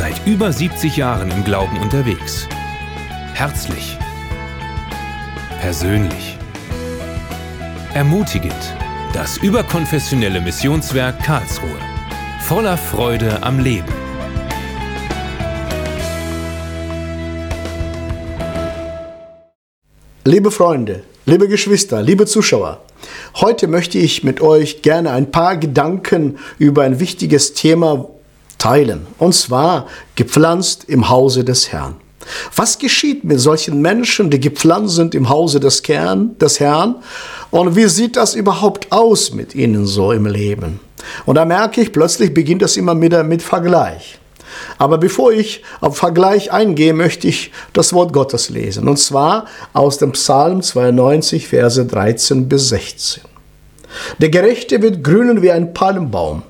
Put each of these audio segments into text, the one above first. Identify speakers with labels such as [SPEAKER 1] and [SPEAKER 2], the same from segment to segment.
[SPEAKER 1] Seit über 70 Jahren im Glauben unterwegs. Herzlich. Persönlich. Ermutigend. Das überkonfessionelle Missionswerk Karlsruhe. Voller Freude am Leben.
[SPEAKER 2] Liebe Freunde, liebe Geschwister, liebe Zuschauer, heute möchte ich mit euch gerne ein paar Gedanken über ein wichtiges Thema teilen, und zwar gepflanzt im Hause des Herrn. Was geschieht mit solchen Menschen, die gepflanzt sind im Hause des, Kern, des Herrn? Und wie sieht das überhaupt aus mit ihnen so im Leben? Und da merke ich, plötzlich beginnt das immer wieder mit Vergleich. Aber bevor ich auf Vergleich eingehe, möchte ich das Wort Gottes lesen. Und zwar aus dem Psalm 92, Verse 13 bis 16. Der Gerechte wird grünen wie ein Palmbaum.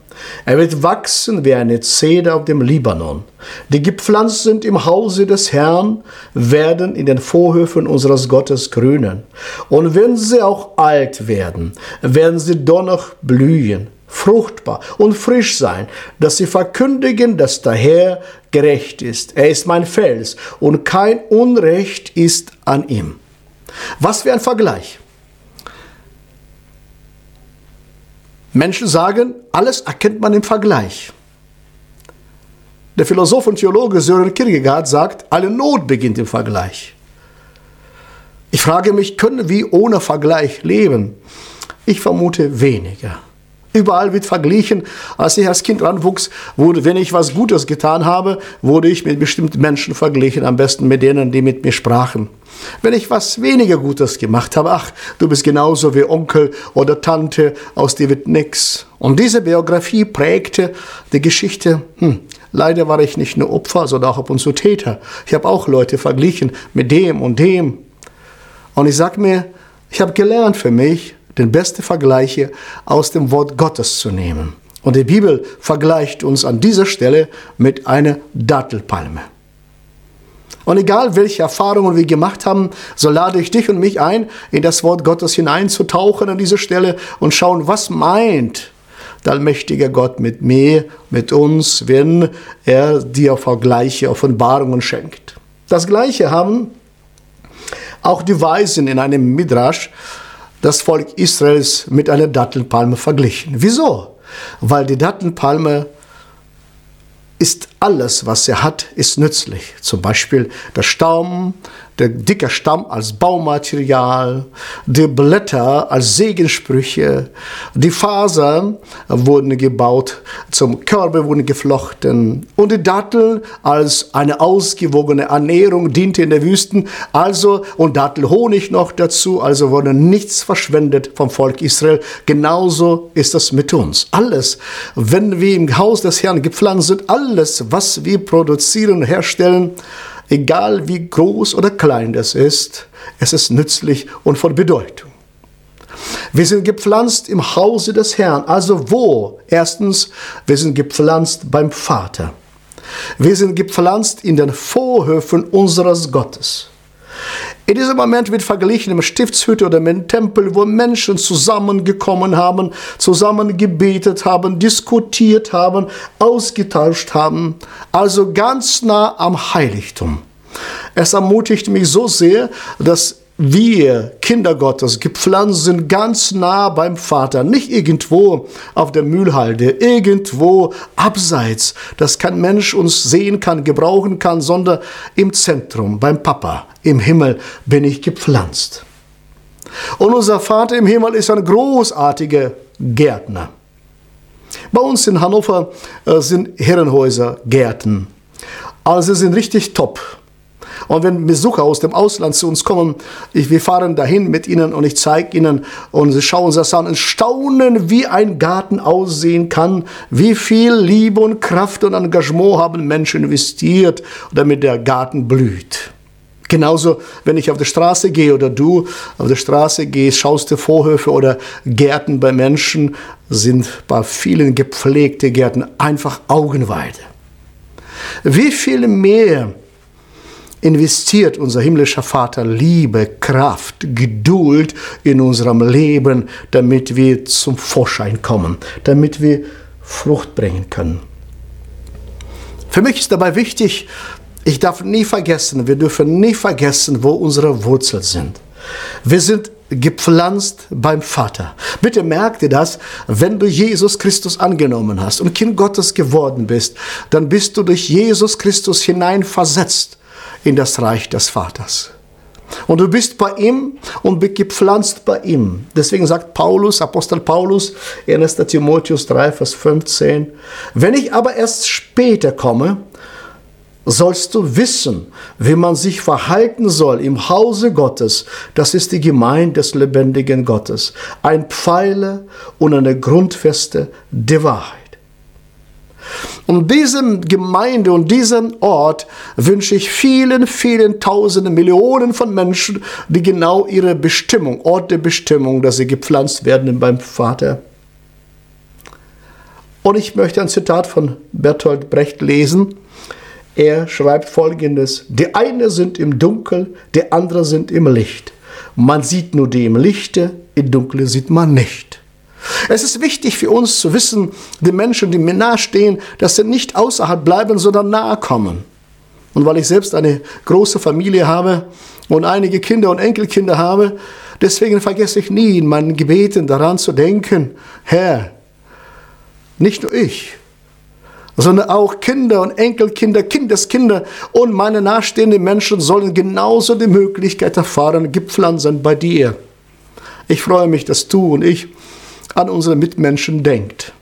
[SPEAKER 2] Er wird wachsen wie eine Zeder auf dem Libanon. Die gepflanzt sind im Hause des Herrn, werden in den Vorhöfen unseres Gottes grünen. Und wenn sie auch alt werden, werden sie doch blühen fruchtbar und frisch sein, dass sie verkündigen, dass der Herr gerecht ist. Er ist mein Fels und kein Unrecht ist an ihm. Was für ein Vergleich. Menschen sagen, alles erkennt man im Vergleich. Der Philosoph und Theologe Sören Kierkegaard sagt, alle Not beginnt im Vergleich. Ich frage mich, können wir ohne Vergleich leben? Ich vermute weniger. Überall wird verglichen. Als ich als Kind ranwuchs, wurde, wenn ich was Gutes getan habe, wurde ich mit bestimmten Menschen verglichen, am besten mit denen, die mit mir sprachen. Wenn ich was weniger Gutes gemacht habe, ach, du bist genauso wie Onkel oder Tante, aus dir wird nix. Und diese Biografie prägte die Geschichte. Hm, leider war ich nicht nur Opfer, sondern auch ab und zu Täter. Ich habe auch Leute verglichen mit dem und dem. Und ich sag mir, ich habe gelernt für mich, den besten Vergleiche aus dem Wort Gottes zu nehmen. Und die Bibel vergleicht uns an dieser Stelle mit einer Dattelpalme. Und egal welche Erfahrungen wir gemacht haben, so lade ich dich und mich ein, in das Wort Gottes hineinzutauchen an dieser Stelle und schauen, was meint der allmächtige Gott mit mir, mit uns, wenn er dir Vergleiche, Offenbarungen schenkt. Das Gleiche haben auch die Weisen in einem Midrash das Volk Israels mit einer Dattelpalme verglichen. Wieso? Weil die Dattelpalme ist alles, was er hat, ist nützlich. Zum Beispiel der Stamm, der dicke Stamm als Baumaterial, die Blätter als Segensprüche, die Fasern wurden gebaut, zum Körbe wurden geflochten und die Dattel als eine ausgewogene Ernährung diente in der Wüsten, also und Dattelhonig noch dazu, also wurde nichts verschwendet vom Volk Israel. Genauso ist das mit uns. Alles, wenn wir im Haus des Herrn gepflanzt sind, alles, was wir produzieren, herstellen, egal wie groß oder klein das ist, es ist nützlich und von Bedeutung. Wir sind gepflanzt im Hause des Herrn. Also wo? Erstens, wir sind gepflanzt beim Vater. Wir sind gepflanzt in den Vorhöfen unseres Gottes. In diesem Moment wird verglichen mit Stiftshütte oder dem Tempel, wo Menschen zusammengekommen haben, zusammen gebetet haben, diskutiert haben, ausgetauscht haben. Also ganz nah am Heiligtum. Es ermutigt mich so sehr, dass wir Kinder Gottes gepflanzt sind ganz nah beim Vater, nicht irgendwo auf der Mühlhalde, irgendwo abseits, dass kein Mensch uns sehen kann, gebrauchen kann, sondern im Zentrum, beim Papa, im Himmel bin ich gepflanzt. Und unser Vater im Himmel ist ein großartiger Gärtner. Bei uns in Hannover äh, sind Herrenhäuser Gärten. Also sind richtig top. Und wenn Besucher aus dem Ausland zu uns kommen, ich, wir fahren dahin mit ihnen und ich zeige ihnen und sie schauen das an und staunen, wie ein Garten aussehen kann, wie viel Liebe und Kraft und Engagement haben Menschen investiert, damit der Garten blüht. Genauso, wenn ich auf der Straße gehe oder du auf der Straße gehst, schaust du Vorhöfe oder Gärten bei Menschen, sind bei vielen gepflegte Gärten einfach Augenweide. Wie viel mehr investiert unser himmlischer Vater Liebe, Kraft, Geduld in unserem Leben, damit wir zum Vorschein kommen, damit wir Frucht bringen können. Für mich ist dabei wichtig, ich darf nie vergessen, wir dürfen nie vergessen, wo unsere Wurzeln sind. Wir sind gepflanzt beim Vater. Bitte merk dir das, wenn du Jesus Christus angenommen hast und Kind Gottes geworden bist, dann bist du durch Jesus Christus hineinversetzt in das Reich des Vaters. Und du bist bei ihm und bist gepflanzt bei ihm. Deswegen sagt Paulus, Apostel Paulus, 1. Timotheus 3, Vers 15, wenn ich aber erst später komme, sollst du wissen, wie man sich verhalten soll im Hause Gottes. Das ist die Gemeinde des lebendigen Gottes. Ein Pfeiler und eine Grundfeste der Wahrheit. Und diesem Gemeinde und diesem Ort wünsche ich vielen, vielen Tausenden, Millionen von Menschen, die genau ihre Bestimmung, Ort der Bestimmung, dass sie gepflanzt werden beim Vater. Und ich möchte ein Zitat von Bertolt Brecht lesen. Er schreibt folgendes, die eine sind im Dunkel, die andere sind im Licht. Man sieht nur die im Lichte, im Dunkeln sieht man nicht. Es ist wichtig für uns zu wissen, die Menschen, die mir nahestehen, dass sie nicht außerhalb bleiben, sondern nahe kommen. Und weil ich selbst eine große Familie habe und einige Kinder und Enkelkinder habe, deswegen vergesse ich nie in meinen Gebeten daran zu denken, Herr, nicht nur ich, sondern auch Kinder und Enkelkinder, Kindeskinder und meine nahestehenden Menschen sollen genauso die Möglichkeit erfahren, gepflanzt bei dir. Ich freue mich, dass du und ich an unsere Mitmenschen denkt,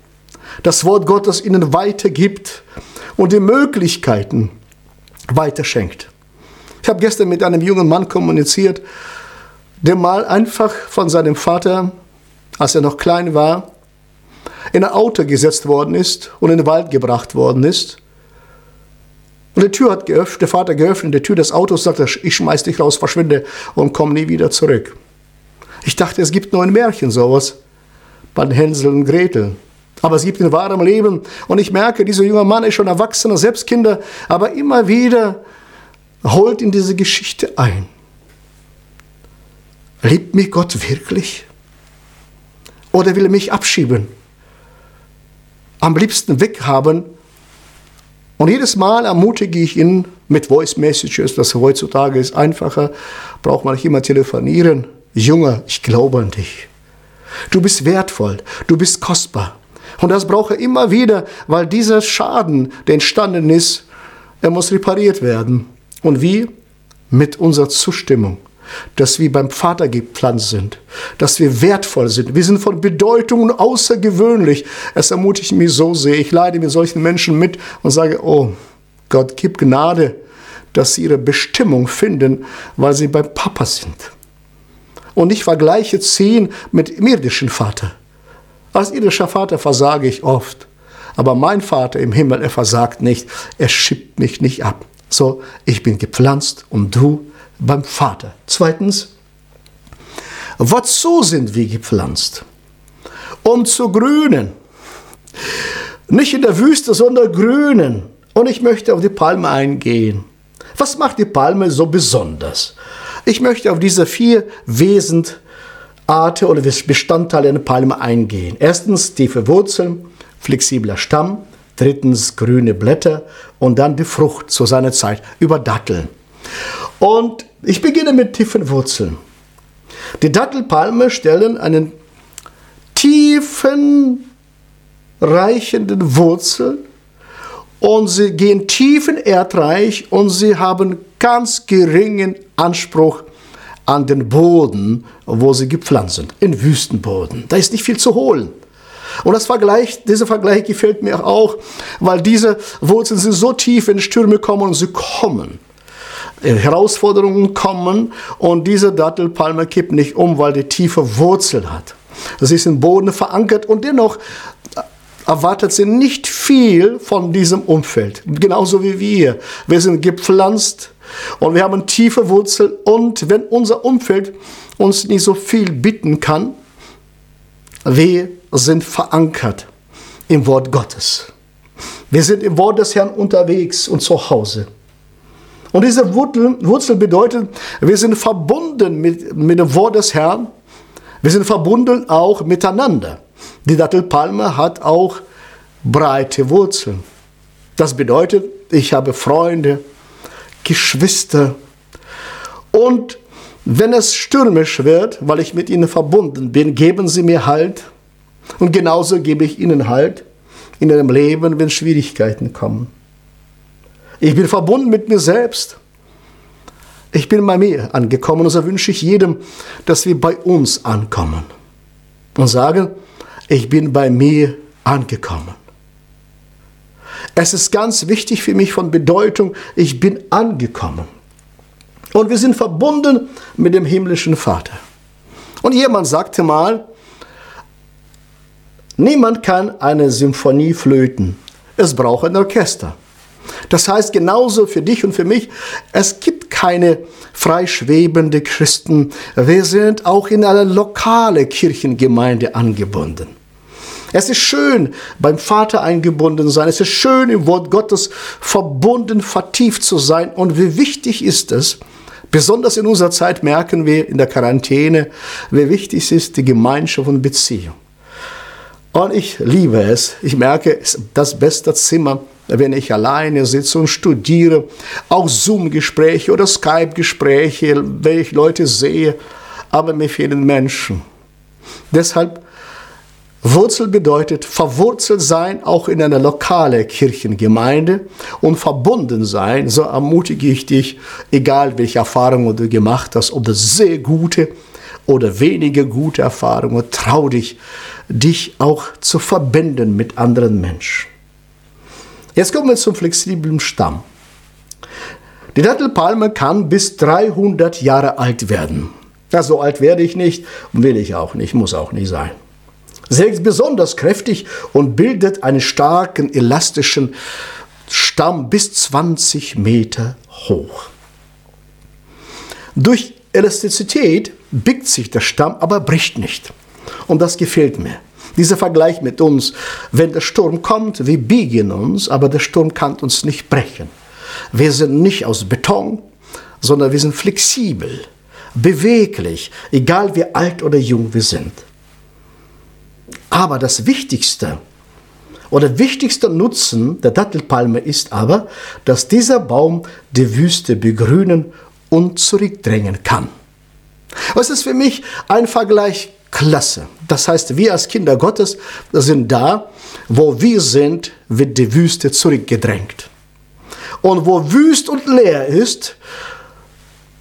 [SPEAKER 2] das Wort Gottes ihnen weitergibt und die Möglichkeiten weiterschenkt. Ich habe gestern mit einem jungen Mann kommuniziert, der mal einfach von seinem Vater, als er noch klein war, in ein Auto gesetzt worden ist und in den Wald gebracht worden ist. Und die Tür hat geöffnet, der Vater geöffnet, die Tür des Autos sagte, ich schmeiß dich raus, verschwinde und komm nie wieder zurück. Ich dachte, es gibt nur ein Märchen sowas bei Hänsel und Gretel. Aber es gibt ein wahres Leben. Und ich merke, dieser junge Mann ist schon erwachsener, selbst Kinder, aber immer wieder holt in diese Geschichte ein. Liebt mich Gott wirklich? Oder will er mich abschieben? am liebsten weghaben. Und jedes Mal ermutige ich ihn mit Voice Messages, das heutzutage ist einfacher, braucht man nicht immer telefonieren. Junge, ich glaube an dich. Du bist wertvoll, du bist kostbar. Und das brauche ich immer wieder, weil dieser Schaden, der entstanden ist, er muss repariert werden. Und wie? Mit unserer Zustimmung dass wir beim Vater gepflanzt sind, dass wir wertvoll sind. Wir sind von Bedeutung und außergewöhnlich. Es ermutigt mich so sehr. Ich leide mit solchen Menschen mit und sage, oh Gott, gib Gnade, dass sie ihre Bestimmung finden, weil sie beim Papa sind. Und ich vergleiche ziehen mit dem irdischen Vater. Als irdischer Vater versage ich oft. Aber mein Vater im Himmel, er versagt nicht. Er schiebt mich nicht ab. So, ich bin gepflanzt und du beim Vater. Zweitens, wozu sind wir gepflanzt? Um zu grünen. Nicht in der Wüste, sondern grünen. Und ich möchte auf die Palme eingehen. Was macht die Palme so besonders? Ich möchte auf diese vier Wesensarten oder Bestandteile einer Palme eingehen. Erstens tiefe Wurzeln, flexibler Stamm, drittens grüne Blätter und dann die Frucht zu seiner Zeit über Datteln. Und ich beginne mit tiefen Wurzeln. Die Dattelpalme stellen einen tiefen, reichenden Wurzel und sie gehen tief in Erdreich und sie haben ganz geringen Anspruch an den Boden, wo sie gepflanzt sind, in Wüstenboden. Da ist nicht viel zu holen. Und das Vergleich, dieser Vergleich gefällt mir auch, weil diese Wurzeln sind so tief, wenn Stürme kommen und sie kommen. Äh, Herausforderungen kommen und diese Dattelpalme kippt nicht um, weil die tiefe Wurzel hat. Sie ist im Boden verankert und dennoch äh, erwartet sie nicht viel von diesem Umfeld. Genauso wie wir. Wir sind gepflanzt und wir haben tiefe Wurzel und wenn unser Umfeld uns nicht so viel bitten kann, wir sind verankert im Wort Gottes. Wir sind im Wort des Herrn unterwegs und zu Hause. Und diese Wurzel bedeutet, wir sind verbunden mit, mit dem Wort des Herrn. Wir sind verbunden auch miteinander. Die Dattelpalme hat auch breite Wurzeln. Das bedeutet, ich habe Freunde, Geschwister und wenn es stürmisch wird, weil ich mit ihnen verbunden bin, geben sie mir Halt. Und genauso gebe ich ihnen Halt in ihrem Leben, wenn Schwierigkeiten kommen. Ich bin verbunden mit mir selbst. Ich bin bei mir angekommen und so wünsche ich jedem, dass wir bei uns ankommen und sagen, ich bin bei mir angekommen. Es ist ganz wichtig für mich von Bedeutung, ich bin angekommen. Und wir sind verbunden mit dem himmlischen Vater. Und jemand sagte mal, niemand kann eine Symphonie flöten. Es braucht ein Orchester. Das heißt genauso für dich und für mich, es gibt keine freischwebende Christen. Wir sind auch in eine lokale Kirchengemeinde angebunden. Es ist schön, beim Vater eingebunden sein. Es ist schön, im Wort Gottes verbunden, vertieft zu sein. Und wie wichtig ist es, besonders in unserer Zeit merken wir in der Quarantäne, wie wichtig ist, die Gemeinschaft und Beziehung. Und ich liebe es. Ich merke, es ist das beste Zimmer, wenn ich alleine sitze und studiere. Auch Zoom-Gespräche oder Skype-Gespräche, wenn ich Leute sehe. Aber mir fehlen Menschen. Deshalb Wurzel bedeutet verwurzelt sein, auch in einer lokalen Kirchengemeinde und verbunden sein. So ermutige ich dich, egal welche Erfahrungen du gemacht hast, ob das sehr gute oder wenige gute Erfahrungen, trau dich, dich auch zu verbinden mit anderen Menschen. Jetzt kommen wir zum flexiblen Stamm. Die Dattelpalme kann bis 300 Jahre alt werden. Ja, so alt werde ich nicht und will ich auch nicht, muss auch nicht sein. Ist besonders kräftig und bildet einen starken, elastischen Stamm bis 20 Meter hoch. Durch Elastizität biegt sich der Stamm, aber bricht nicht. Und das gefällt mir. Dieser Vergleich mit uns, wenn der Sturm kommt, wir biegen uns, aber der Sturm kann uns nicht brechen. Wir sind nicht aus Beton, sondern wir sind flexibel, beweglich, egal wie alt oder jung wir sind. Aber das Wichtigste oder wichtigster Nutzen der Dattelpalme ist aber, dass dieser Baum die Wüste begrünen und zurückdrängen kann. Es ist für mich ein Vergleich klasse. Das heißt, wir als Kinder Gottes sind da, wo wir sind, wird die Wüste zurückgedrängt. Und wo wüst und leer ist,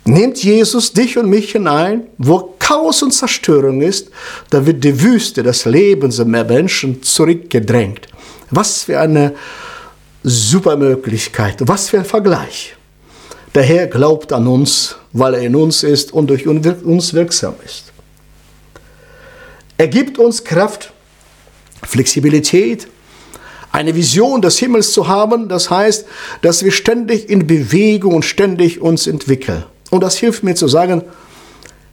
[SPEAKER 2] nimmt Jesus dich und mich hinein, wo Chaos und Zerstörung ist, da wird die Wüste des Lebens der Menschen zurückgedrängt. Was für eine super Möglichkeit, was für ein Vergleich. Der Herr glaubt an uns, weil er in uns ist und durch uns wirksam ist. Er gibt uns Kraft, Flexibilität, eine Vision des Himmels zu haben. Das heißt, dass wir ständig in Bewegung und ständig uns entwickeln. Und das hilft mir zu sagen,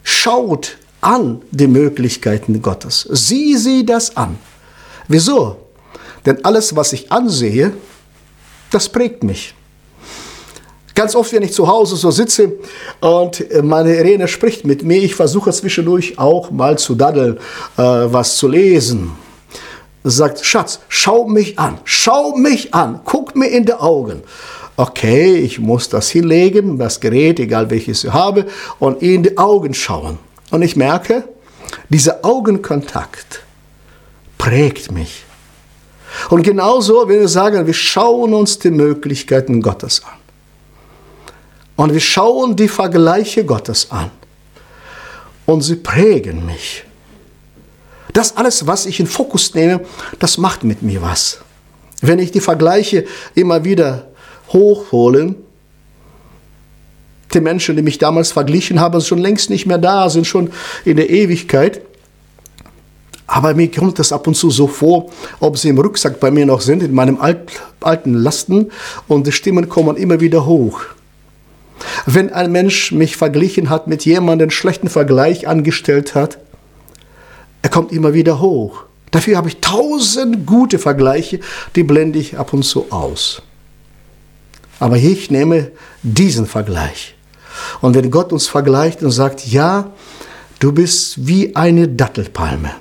[SPEAKER 2] schaut an die Möglichkeiten Gottes. Sieh sie das an. Wieso? Denn alles, was ich ansehe, das prägt mich. Ganz oft, wenn ich zu Hause so sitze und meine Irene spricht mit mir, ich versuche zwischendurch auch mal zu daddeln, äh, was zu lesen. Sagt, Schatz, schau mich an, schau mich an, guck mir in die Augen okay, ich muss das hinlegen, das Gerät, egal welches ich habe, und in die Augen schauen. Und ich merke, dieser Augenkontakt prägt mich. Und genauso, wenn wir sagen, wir schauen uns die Möglichkeiten Gottes an. Und wir schauen die Vergleiche Gottes an. Und sie prägen mich. Das alles, was ich in Fokus nehme, das macht mit mir was. Wenn ich die Vergleiche immer wieder hochholen. Die Menschen, die mich damals verglichen haben, sind schon längst nicht mehr da, sind schon in der Ewigkeit. Aber mir kommt das ab und zu so vor, ob sie im Rucksack bei mir noch sind, in meinem alt, alten Lasten, und die Stimmen kommen immer wieder hoch. Wenn ein Mensch mich verglichen hat mit jemandem, einen schlechten Vergleich angestellt hat, er kommt immer wieder hoch. Dafür habe ich tausend gute Vergleiche, die blende ich ab und zu aus. Aber ich nehme diesen Vergleich. Und wenn Gott uns vergleicht und sagt, ja, du bist wie eine Dattelpalme.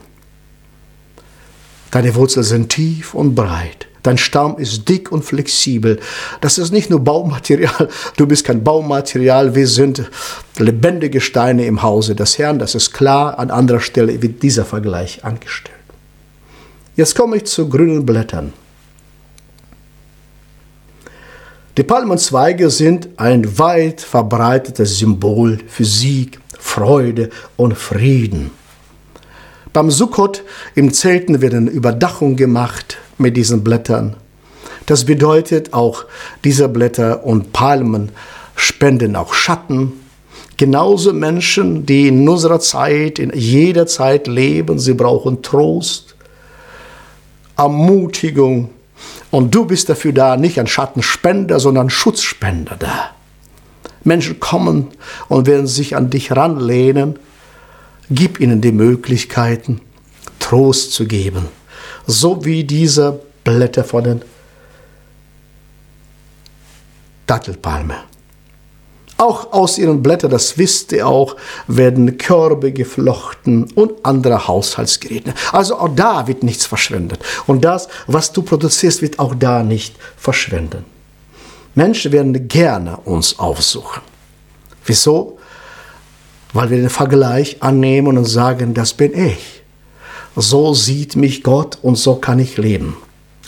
[SPEAKER 2] Deine Wurzeln sind tief und breit. Dein Stamm ist dick und flexibel. Das ist nicht nur Baumaterial. Du bist kein Baumaterial. Wir sind lebendige Steine im Hause des Herrn. Das ist klar. An anderer Stelle wird dieser Vergleich angestellt. Jetzt komme ich zu grünen Blättern. Die Palmenzweige sind ein weit verbreitetes Symbol für Sieg, Freude und Frieden. Beim Sukkot im Zelten werden Überdachung gemacht mit diesen Blättern. Das bedeutet auch, diese Blätter und Palmen spenden auch Schatten. Genauso Menschen, die in unserer Zeit, in jeder Zeit leben, sie brauchen Trost, Ermutigung. Und du bist dafür da, nicht ein Schattenspender, sondern Schutzspender da. Menschen kommen und werden sich an dich ranlehnen Gib ihnen die Möglichkeiten, Trost zu geben, so wie diese Blätter von den Dattelpalme. Auch aus ihren Blättern, das wisst ihr auch, werden Körbe geflochten und andere Haushaltsgeräte. Also auch da wird nichts verschwendet. Und das, was du produzierst, wird auch da nicht verschwenden. Menschen werden gerne uns aufsuchen. Wieso? weil wir den Vergleich annehmen und sagen, das bin ich. So sieht mich Gott und so kann ich leben.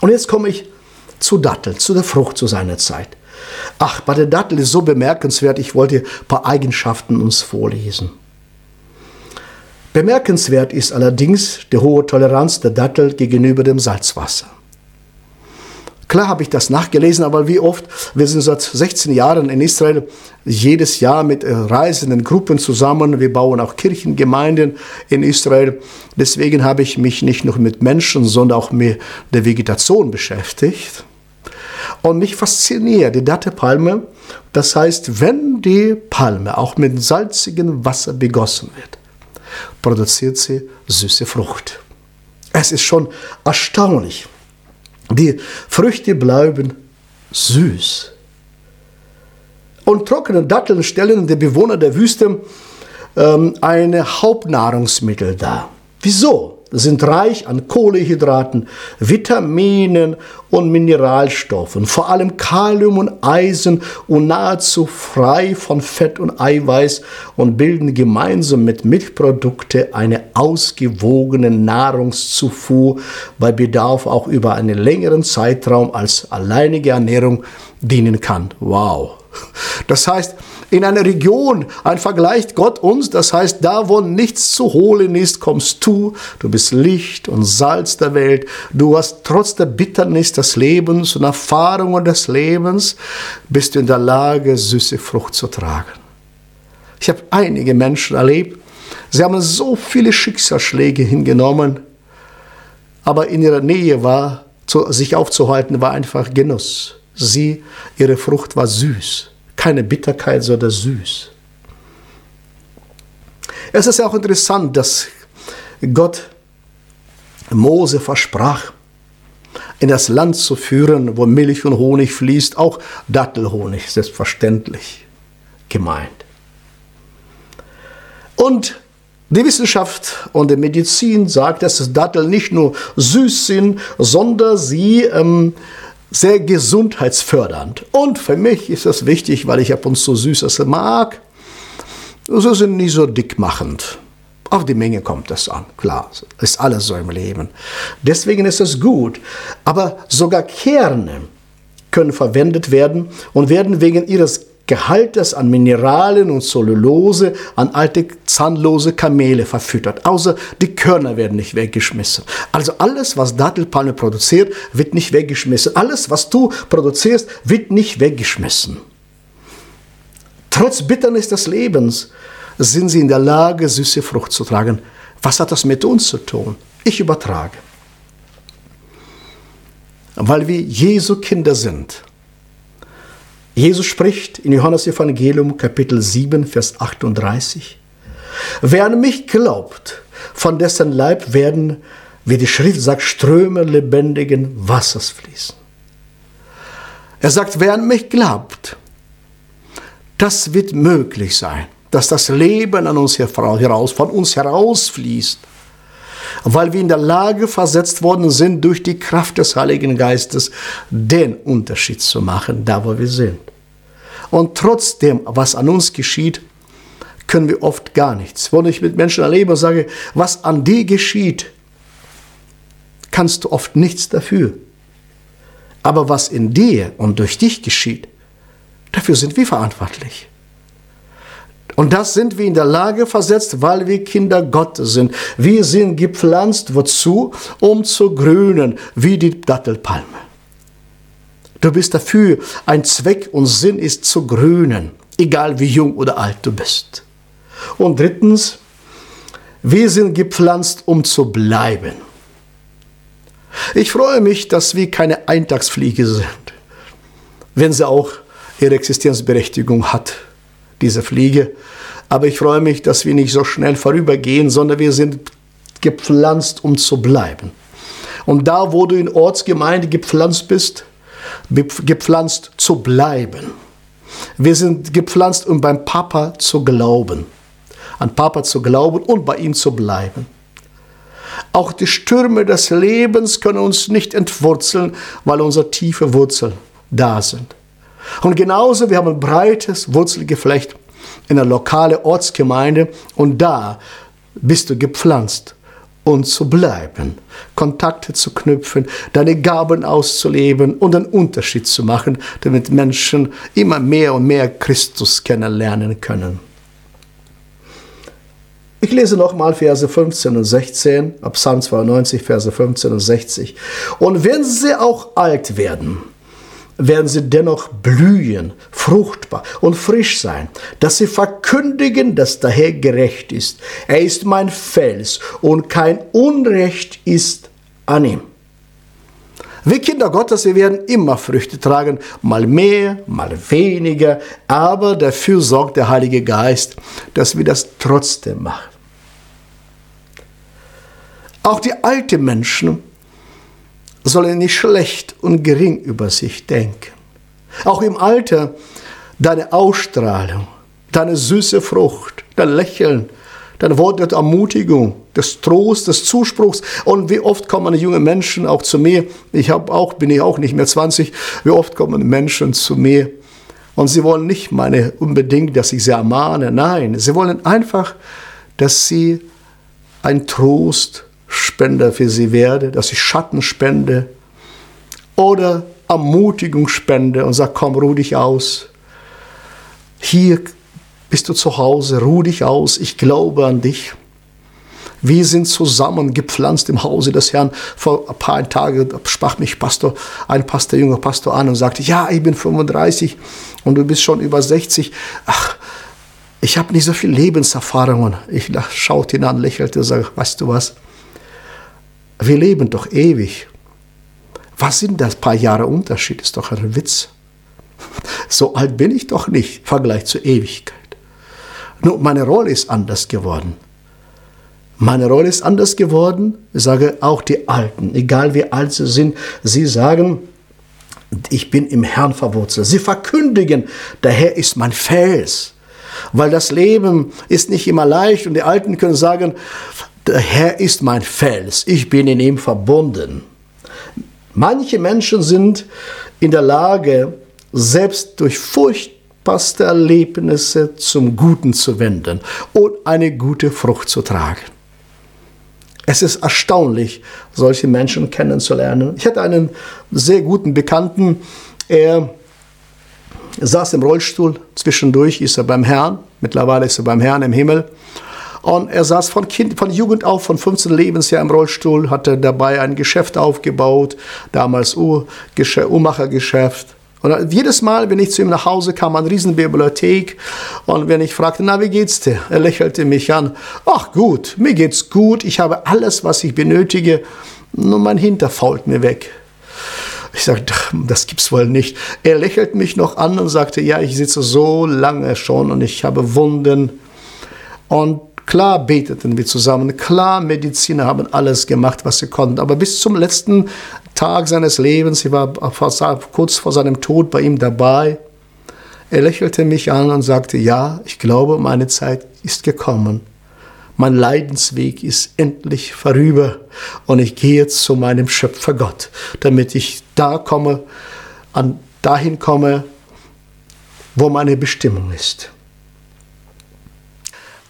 [SPEAKER 2] Und jetzt komme ich zu Dattel, zu der Frucht zu seiner Zeit. Ach, bei der Dattel ist so bemerkenswert, ich wollte ein paar Eigenschaften uns vorlesen. Bemerkenswert ist allerdings die hohe Toleranz der Dattel gegenüber dem Salzwasser. Klar habe ich das nachgelesen, aber wie oft, wir sind seit 16 Jahren in Israel jedes Jahr mit äh, reisenden Gruppen zusammen. Wir bauen auch Kirchengemeinden in Israel. Deswegen habe ich mich nicht nur mit Menschen, sondern auch mit der Vegetation beschäftigt. Und mich fasziniert die Dattepalme. Das heißt, wenn die Palme auch mit salzigem Wasser begossen wird, produziert sie süße Frucht. Es ist schon erstaunlich die Früchte bleiben süß. Und trockene Datteln stellen den Bewohner der Wüste ähm, eine Hauptnahrungsmittel dar. Wieso? Sind reich an Kohlehydraten, Vitaminen und Mineralstoffen, vor allem Kalium und Eisen und nahezu frei von Fett und Eiweiß und bilden gemeinsam mit Milchprodukten eine ausgewogene Nahrungszufuhr bei Bedarf auch über einen längeren Zeitraum als alleinige Ernährung dienen kann. Wow. Das heißt, in einer Region, ein vergleicht Gott uns, das heißt, da wo nichts zu holen ist, kommst du, du bist Licht und Salz der Welt, du hast trotz der Bitternis des Lebens und Erfahrungen des Lebens, bist du in der Lage, süße Frucht zu tragen. Ich habe einige Menschen erlebt, sie haben so viele Schicksalsschläge hingenommen, aber in ihrer Nähe war, sich aufzuhalten, war einfach Genuss. Sie, ihre Frucht war süß keine Bitterkeit, sondern süß. Es ist ja auch interessant, dass Gott Mose versprach, in das Land zu führen, wo Milch und Honig fließt, auch Dattelhonig, selbstverständlich gemeint. Und die Wissenschaft und die Medizin sagt, dass Datteln nicht nur süß sind, sondern sie ähm, sehr gesundheitsfördernd. Und für mich ist das wichtig, weil ich ab und zu Süßes mag. Sie sind nicht so dickmachend. Auf die Menge kommt es an, klar, ist alles so im Leben. Deswegen ist es gut. Aber sogar Kerne können verwendet werden und werden wegen ihres Gehaltes an Mineralien und Zellulose an alte zahnlose Kamele verfüttert. Außer die Körner werden nicht weggeschmissen. Also alles, was Dattelpalme produziert, wird nicht weggeschmissen. Alles, was du produzierst, wird nicht weggeschmissen. Trotz Bitternis des Lebens sind sie in der Lage, süße Frucht zu tragen. Was hat das mit uns zu tun? Ich übertrage. Weil wir Jesu Kinder sind Jesus spricht in Johannes Evangelium Kapitel 7, Vers 38. Wer an mich glaubt, von dessen Leib werden, wie die Schrift sagt, Ströme lebendigen Wassers fließen. Er sagt, wer an mich glaubt, das wird möglich sein, dass das Leben an uns heraus, von uns herausfließt. Weil wir in der Lage versetzt worden sind, durch die Kraft des Heiligen Geistes den Unterschied zu machen, da wo wir sind. Und trotzdem, was an uns geschieht, können wir oft gar nichts. Wenn ich mit Menschen erlebe und sage, was an dir geschieht, kannst du oft nichts dafür. Aber was in dir und durch dich geschieht, dafür sind wir verantwortlich. Und das sind wir in der Lage versetzt, weil wir Kinder Gottes sind. Wir sind gepflanzt, wozu? Um zu grünen, wie die Dattelpalme. Du bist dafür, ein Zweck und Sinn ist zu grünen, egal wie jung oder alt du bist. Und drittens, wir sind gepflanzt, um zu bleiben. Ich freue mich, dass wir keine Eintagsfliege sind, wenn sie auch ihre Existenzberechtigung hat, diese Fliege. Aber ich freue mich, dass wir nicht so schnell vorübergehen, sondern wir sind gepflanzt, um zu bleiben. Und da, wo du in Ortsgemeinde gepflanzt bist, gepflanzt zu bleiben. Wir sind gepflanzt, um beim Papa zu glauben. An Papa zu glauben und bei ihm zu bleiben. Auch die Stürme des Lebens können uns nicht entwurzeln, weil unsere tiefe Wurzeln da sind. Und genauso, wir haben ein breites Wurzelgeflecht in der lokalen Ortsgemeinde und da bist du gepflanzt und zu bleiben, Kontakte zu knüpfen, deine Gaben auszuleben und einen Unterschied zu machen, damit Menschen immer mehr und mehr Christus kennenlernen können. Ich lese nochmal Verse 15 und 16, ab Psalm 92, Verse 15 und 60. Und wenn sie auch alt werden, werden sie dennoch blühen, fruchtbar und frisch sein, dass sie verkündigen, dass der Herr gerecht ist. Er ist mein Fels und kein Unrecht ist an ihm. Wir Kinder Gottes, wir werden immer Früchte tragen, mal mehr, mal weniger, aber dafür sorgt der Heilige Geist, dass wir das trotzdem machen. Auch die alten Menschen sollen nicht schlecht und gering über sich denken. Auch im Alter deine Ausstrahlung, deine süße Frucht, dein Lächeln, dein Wort der Ermutigung, des Trosts, des Zuspruchs. Und wie oft kommen junge Menschen auch zu mir, ich habe auch, bin ich auch nicht mehr 20, wie oft kommen Menschen zu mir und sie wollen nicht meine unbedingt, dass ich sie ermahne, nein, sie wollen einfach, dass sie ein Trost, Spender für sie werde, dass ich Schatten spende oder Ermutigung spende und sage, komm, ruh dich aus. Hier bist du zu Hause, ruh dich aus, ich glaube an dich. Wir sind zusammen gepflanzt im Hause des Herrn. Vor ein paar Tagen sprach mich Pastor, ein Pastor, junger Pastor an und sagte, ja, ich bin 35 und du bist schon über 60. Ach, ich habe nicht so viel Lebenserfahrungen. Ich schaute ihn an, lächelte und sagte, weißt du was? Wir leben doch ewig. Was sind das paar Jahre Unterschied? Ist doch ein Witz. So alt bin ich doch nicht im Vergleich zur Ewigkeit. Nur meine Rolle ist anders geworden. Meine Rolle ist anders geworden. Ich sage auch die Alten, egal wie alt sie sind, sie sagen, ich bin im Herrn verwurzelt. Sie verkündigen, der Herr ist mein Fels. Weil das Leben ist nicht immer leicht und die Alten können sagen, der Herr ist mein Fels, ich bin in ihm verbunden. Manche Menschen sind in der Lage, selbst durch furchtbarste Erlebnisse zum Guten zu wenden und eine gute Frucht zu tragen. Es ist erstaunlich, solche Menschen kennenzulernen. Ich hatte einen sehr guten Bekannten, er saß im Rollstuhl, zwischendurch ist er beim Herrn, mittlerweile ist er beim Herrn im Himmel. Und er saß von, kind, von Jugend auf, von 15 Lebensjahr im Rollstuhl, hatte dabei ein Geschäft aufgebaut, damals Uhrmachergeschäft. Und jedes Mal, wenn ich zu ihm nach Hause kam, eine Riesenbibliothek, und wenn ich fragte, na, wie geht's dir? Er lächelte mich an. Ach gut, mir geht's gut, ich habe alles, was ich benötige, nur mein Hinter fault mir weg. Ich sagte, das gibt's wohl nicht. Er lächelt mich noch an und sagte, ja, ich sitze so lange schon und ich habe Wunden. Und Klar beteten wir zusammen, klar Mediziner haben alles gemacht, was sie konnten, aber bis zum letzten Tag seines Lebens, ich war kurz vor seinem Tod bei ihm dabei, er lächelte mich an und sagte, ja, ich glaube, meine Zeit ist gekommen. Mein Leidensweg ist endlich vorüber und ich gehe zu meinem Schöpfer Gott, damit ich da komme, an dahin komme, wo meine Bestimmung ist.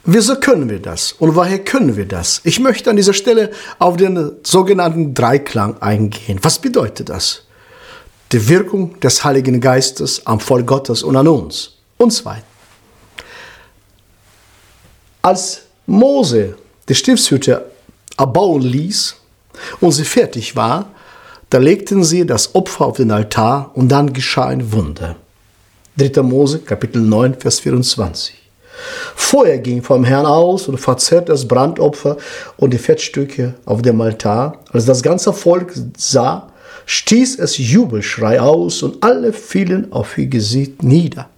[SPEAKER 2] Wieso können wir das und woher können wir das? Ich möchte an dieser Stelle auf den sogenannten Dreiklang eingehen. Was bedeutet das? Die Wirkung des Heiligen Geistes am Volk Gottes und an uns. Und zweitens, als Mose die Stiftshütte erbauen ließ und sie fertig war, da legten sie das Opfer auf den Altar und dann geschah ein Wunder. 3. Mose, Kapitel 9, Vers 24. Feuer ging vom Herrn aus und verzerrte das Brandopfer und die Fettstücke auf dem Altar. Als das ganze Volk sah, stieß es Jubelschrei aus und alle fielen auf ihr Gesicht nieder.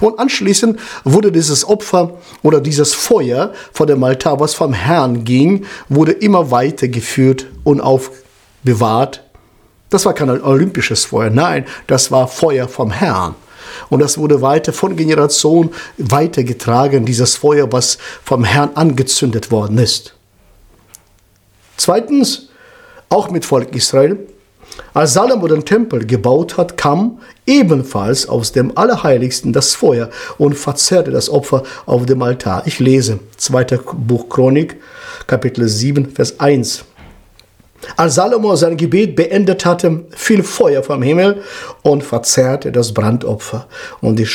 [SPEAKER 2] Und anschließend wurde dieses Opfer oder dieses Feuer vor dem Altar, was vom Herrn ging, wurde immer weiter geführt und aufbewahrt. Das war kein olympisches Feuer, nein, das war Feuer vom Herrn. Und das wurde weiter von Generation weitergetragen, dieses Feuer, was vom Herrn angezündet worden ist. Zweitens, auch mit Volk Israel, als Salomo den Tempel gebaut hat, kam ebenfalls aus dem Allerheiligsten das Feuer und verzerrte das Opfer auf dem Altar. Ich lese 2. Buch Chronik, Kapitel 7, Vers 1. Als Salomo sein Gebet beendet hatte, fiel Feuer vom Himmel und verzerrte das Brandopfer und die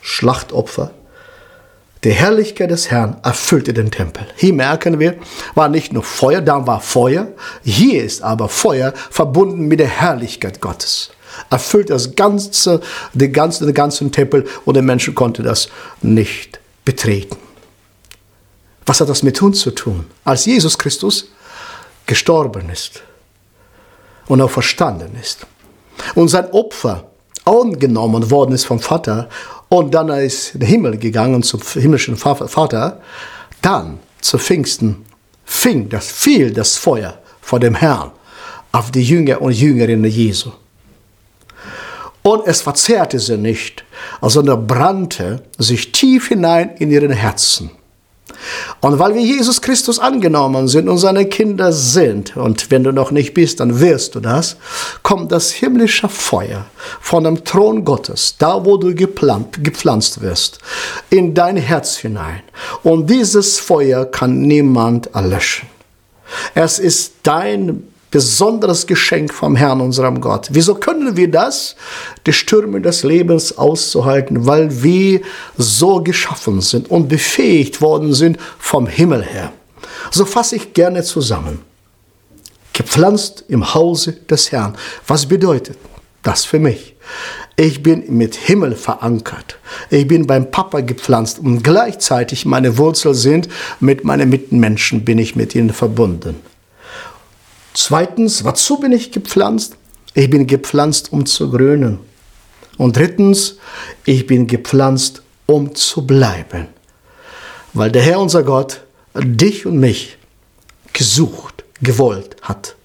[SPEAKER 2] Schlachtopfer. Die Herrlichkeit des Herrn erfüllte den Tempel. Hier merken wir, war nicht nur Feuer, da war Feuer. Hier ist aber Feuer verbunden mit der Herrlichkeit Gottes. Erfüllt das ganze, den ganzen, den ganzen Tempel und der Menschen konnte das nicht betreten. Was hat das mit uns zu tun? Als Jesus Christus gestorben ist und auch verstanden ist und sein Opfer angenommen worden ist vom Vater und dann ist in den Himmel gegangen zum himmlischen Vater, dann zu Pfingsten fing das, fiel das Feuer vor dem Herrn auf die Jünger und Jüngerinnen Jesu. Und es verzehrte sie nicht, sondern brannte sich tief hinein in ihren Herzen. Und weil wir Jesus Christus angenommen sind und seine Kinder sind, und wenn du noch nicht bist, dann wirst du das, kommt das himmlische Feuer von dem Thron Gottes, da wo du geplant, gepflanzt wirst, in dein Herz hinein. Und dieses Feuer kann niemand erlöschen. Es ist dein besonderes Geschenk vom Herrn, unserem Gott. Wieso können wir das, die Stürme des Lebens auszuhalten? Weil wir so geschaffen sind und befähigt worden sind vom Himmel her. So fasse ich gerne zusammen. Gepflanzt im Hause des Herrn. Was bedeutet das für mich? Ich bin mit Himmel verankert. Ich bin beim Papa gepflanzt und gleichzeitig meine Wurzeln sind mit meinen Mitmenschen bin ich mit ihnen verbunden. Zweitens, wozu bin ich gepflanzt? Ich bin gepflanzt, um zu grünen. Und drittens, ich bin gepflanzt, um zu bleiben. Weil der Herr unser Gott dich und mich gesucht, gewollt hat.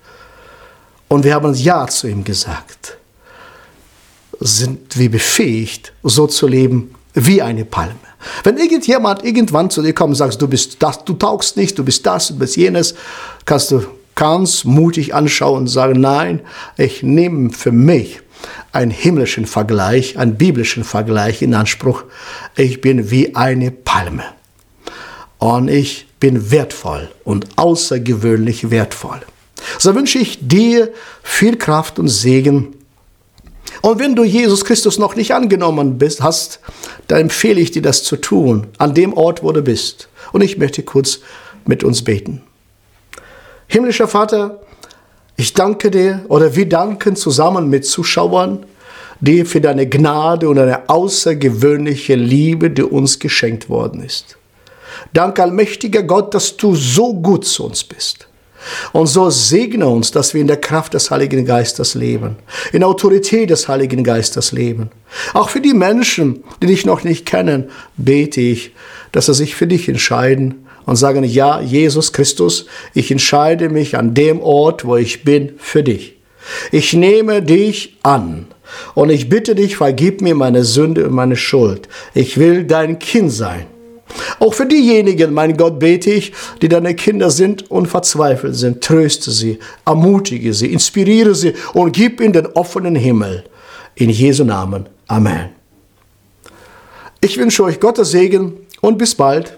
[SPEAKER 2] Und wir haben Ja zu ihm gesagt. Sind wir befähigt, so zu leben wie eine Palme. Wenn irgendjemand irgendwann zu dir kommt und sagt, du bist das, du taugst nicht, du bist das, du bist jenes, kannst du ganz mutig anschauen und sagen, nein, ich nehme für mich einen himmlischen Vergleich, einen biblischen Vergleich in Anspruch. Ich bin wie eine Palme. Und ich bin wertvoll und außergewöhnlich wertvoll. So wünsche ich dir viel Kraft und Segen. Und wenn du Jesus Christus noch nicht angenommen bist, hast, dann empfehle ich dir das zu tun, an dem Ort, wo du bist. Und ich möchte kurz mit uns beten. Himmlischer Vater, ich danke dir oder wir danken zusammen mit Zuschauern dir für deine Gnade und deine außergewöhnliche Liebe, die uns geschenkt worden ist. Danke, allmächtiger Gott, dass du so gut zu uns bist. Und so segne uns, dass wir in der Kraft des Heiligen Geistes leben, in der Autorität des Heiligen Geistes leben. Auch für die Menschen, die dich noch nicht kennen, bete ich, dass sie sich für dich entscheiden und sagen, ja, Jesus Christus, ich entscheide mich an dem Ort, wo ich bin, für dich. Ich nehme dich an und ich bitte dich, vergib mir meine Sünde und meine Schuld. Ich will dein Kind sein. Auch für diejenigen, mein Gott, bete ich, die deine Kinder sind und verzweifelt sind. Tröste sie, ermutige sie, inspiriere sie und gib ihnen den offenen Himmel. In Jesu Namen. Amen. Ich wünsche euch Gottes Segen und bis bald.